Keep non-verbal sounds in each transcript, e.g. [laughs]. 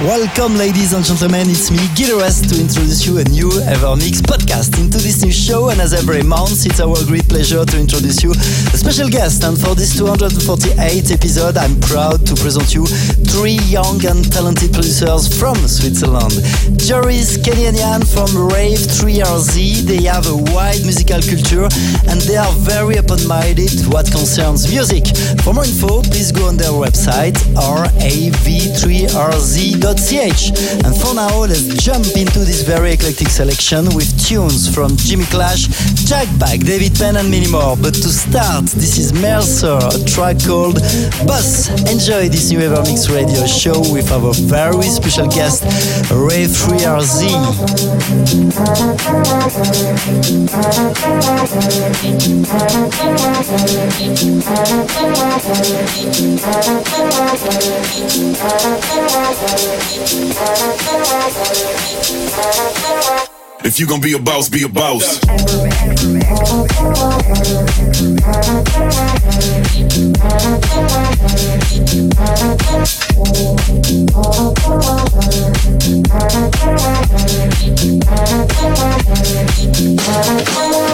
Welcome, ladies and gentlemen. It's me, Gil to introduce you a new Evermix podcast. Into this new show, and as every month, it's our great pleasure to introduce you a special guest. And for this 248 episode, I'm proud to present you three young and talented producers from Switzerland. Joris Kenyanian from Rave 3RZ. They have a wide musical culture and they are very open-minded what concerns music. For more info, please go on their website rav3rz.com and for now, let's jump into this very eclectic selection with tunes from Jimmy Clash, Jack Back, David Penn, and many more. But to start, this is Mercer, a track called Bus. Enjoy this new Evermix radio show with our very special guest, Ray 3RZ. [laughs] If you gonna be a boss, be a boss.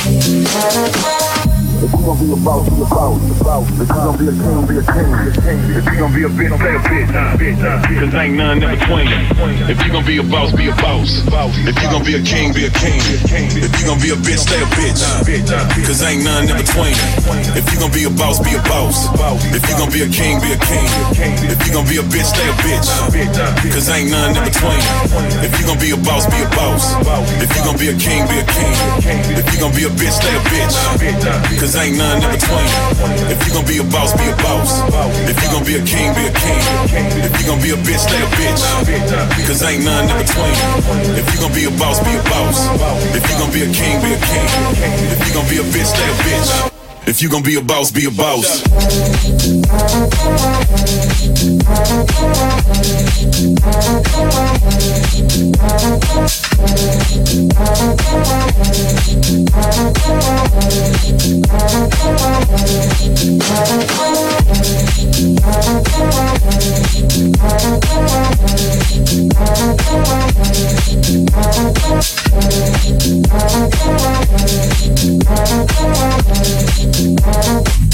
Thank you be a boss, be a boss. If you gonna be a king, be a king. If you gon' be a bitch, stay a bitch. Cause ain't none in between. If you gon' be a boss, be a boss. If you gon' be a king, be a king. If you gon' be a bitch, stay a bitch. Cause ain't none in between. If you gon' be a boss, be a boss. If you gon' be a king, be a king. If you gon' be a bitch, stay a bitch. Cause ain't none in between. If you gon' be a boss, be a boss. If you gon' be a king, be a king. If you gon' be a bitch, stay a bitch. Cause ain't none in between. If you gon' be a boss, be a boss. If you gon' be a king, be a king. If you gon' be a bitch, stay a bitch. If you gonna be a boss, be a boss.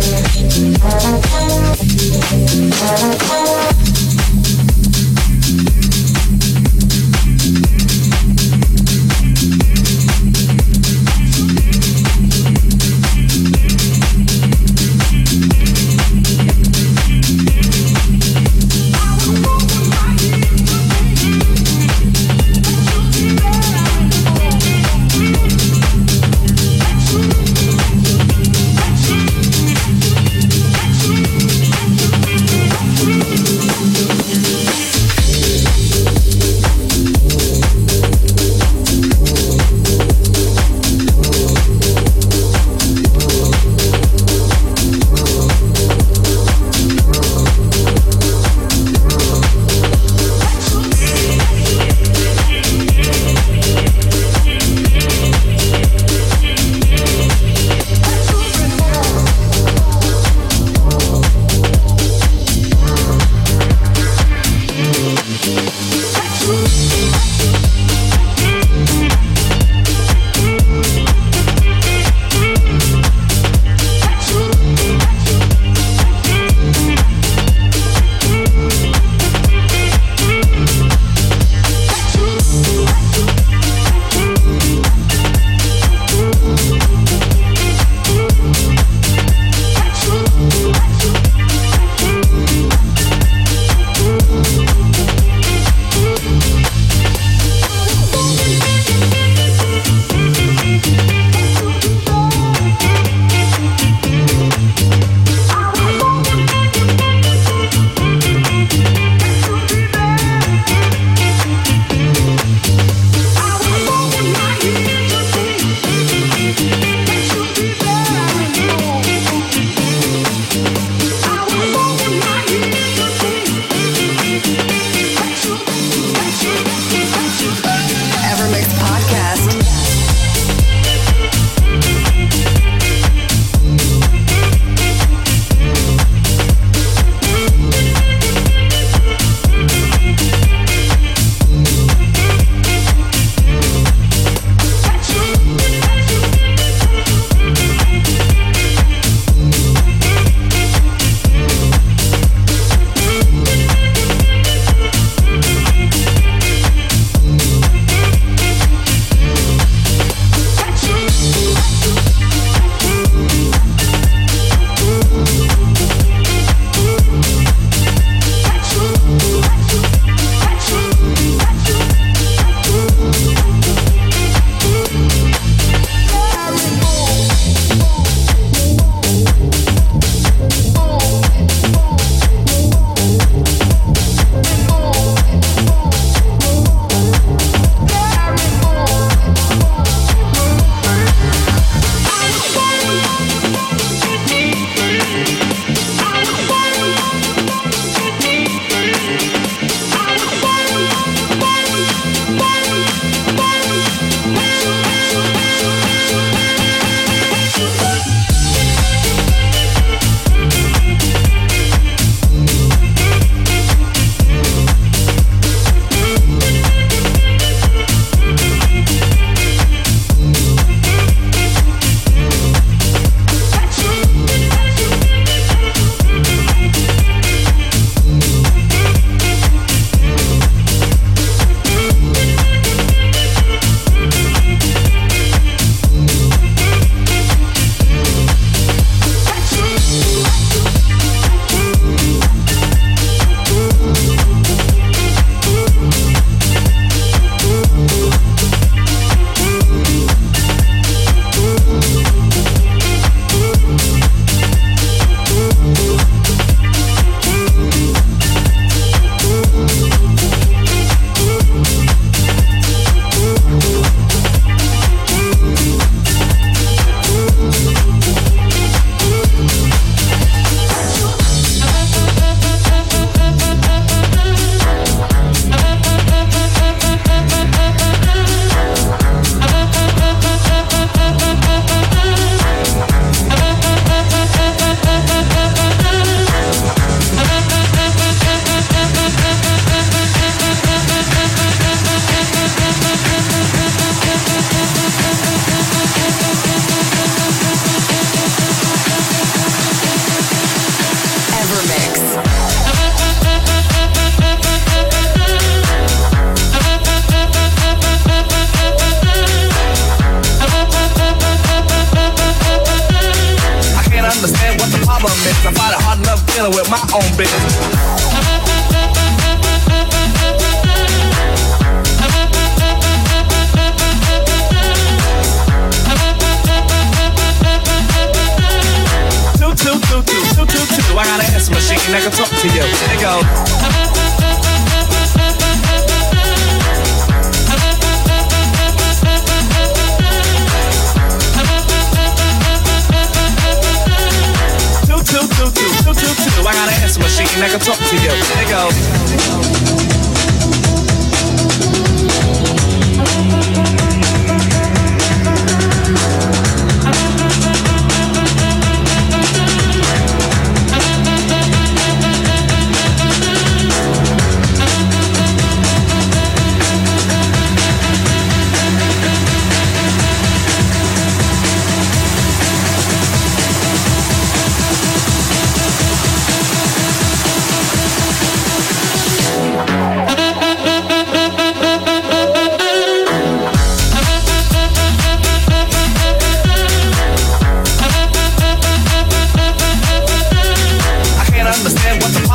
I'm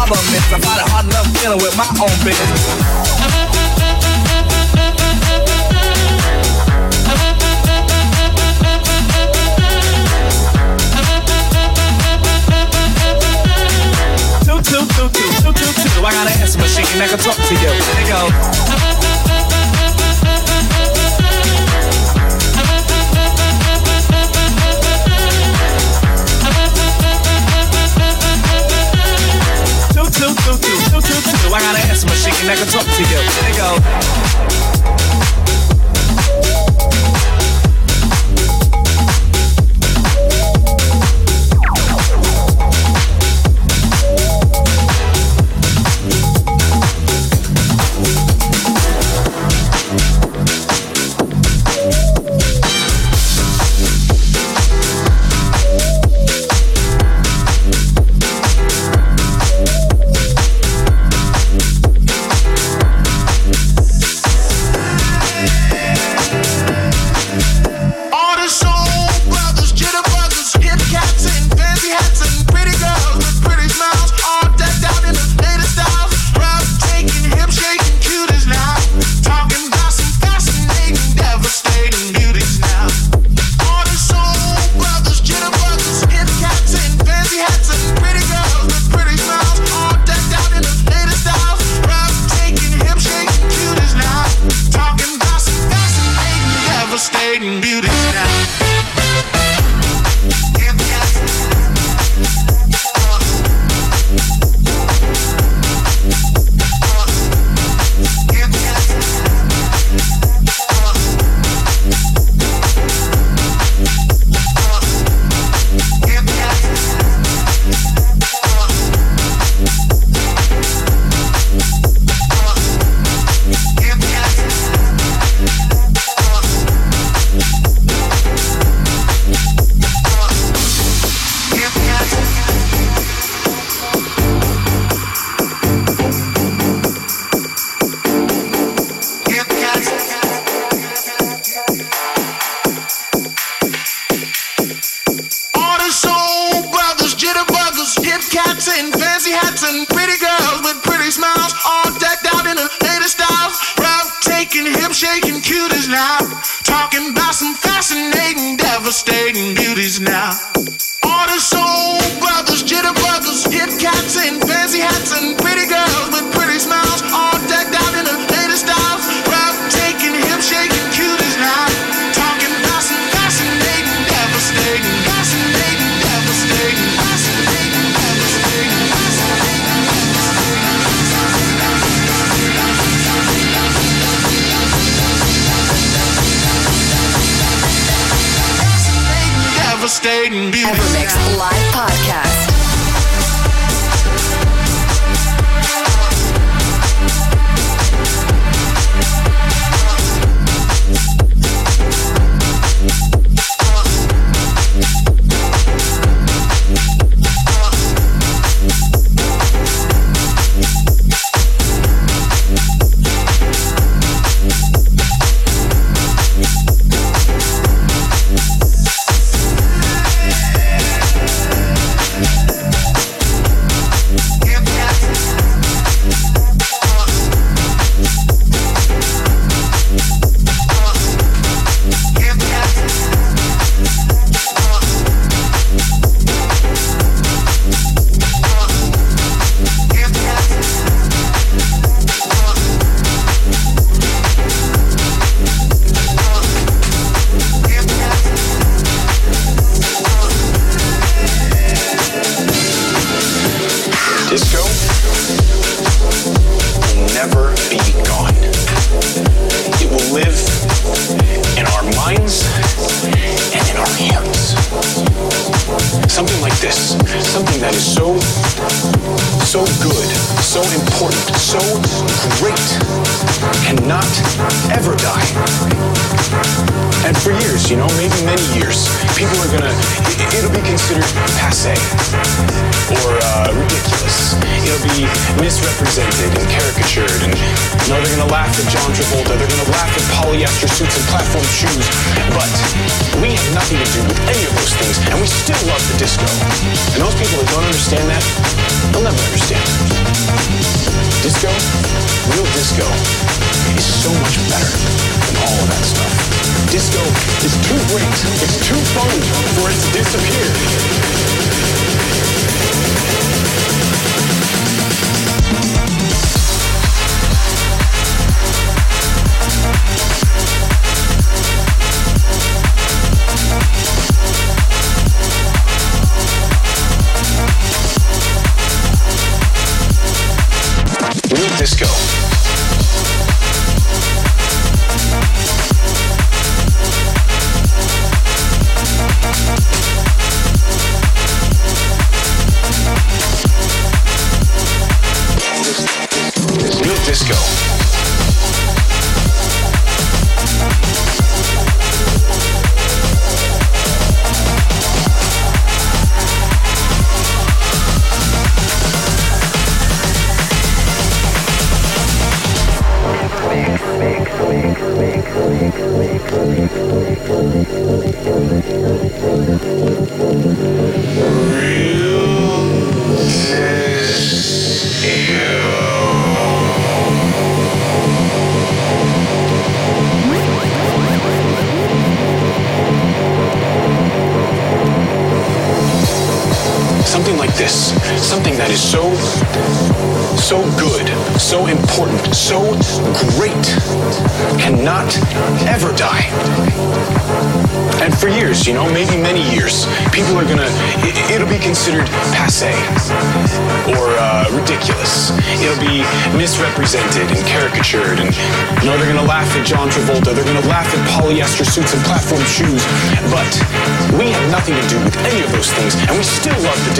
bother miss. I find it hard enough dealing with my own two, two, two, two, two, two, two. I got an answer machine that can talk to you. They go. you do? I got an ass machine that can talk to you. There you go.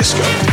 Disco.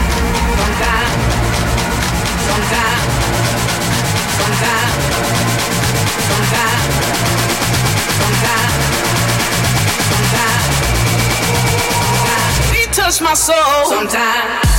my soul. Sometimes. Sometimes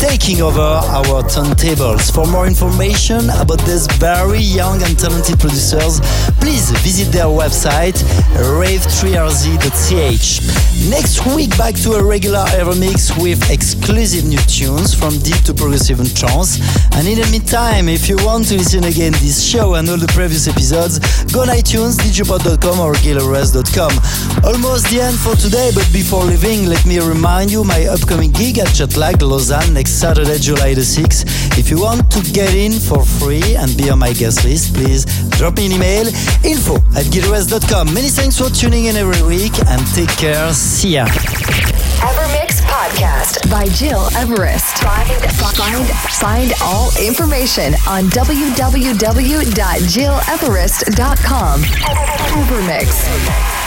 taking over our turntables. For more information about these very young and talented producers, please visit their website rave3rz.ch. Next week back to a regular Evermix with exclusive new tunes from deep to progressive and trance. And in the meantime, if you want to listen again this show and all the previous episodes, go on iTunes, djpod.com or gileverest.com. Almost the end for today, but before leaving, let me remind you my upcoming gig at Jetlag Lausanne next Saturday, July the 6th. If you want to get in for free and be on my guest list, please drop me an email info at gileverest.com. Many thanks for tuning in every week and take care. See ya. Podcast by Gil Everest. Find, find, find all information on www.gileverest.com. Evermix.